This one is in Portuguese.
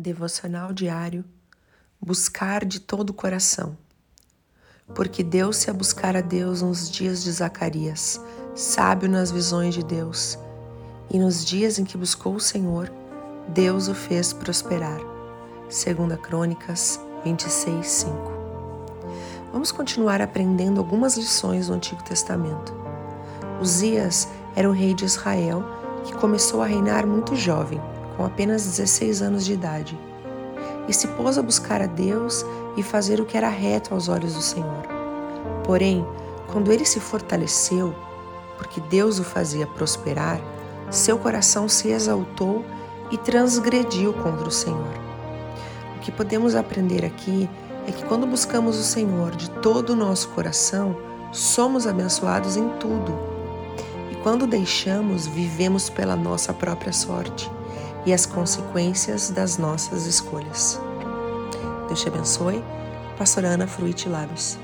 Devocional diário Buscar de todo o coração. Porque deu-se a buscar a Deus nos dias de Zacarias, sábio nas visões de Deus, e nos dias em que buscou o Senhor, Deus o fez prosperar. 2 Crônicas 26, 5. Vamos continuar aprendendo algumas lições do Antigo Testamento. Uzias era o rei de Israel que começou a reinar muito jovem com apenas 16 anos de idade, e se pôs a buscar a Deus e fazer o que era reto aos olhos do Senhor. Porém, quando ele se fortaleceu, porque Deus o fazia prosperar, seu coração se exaltou e transgrediu contra o Senhor. O que podemos aprender aqui é que quando buscamos o Senhor de todo o nosso coração, somos abençoados em tudo. E quando deixamos, vivemos pela nossa própria sorte e as consequências das nossas escolhas. Deus te abençoe. Pastor Ana Fruit Labs.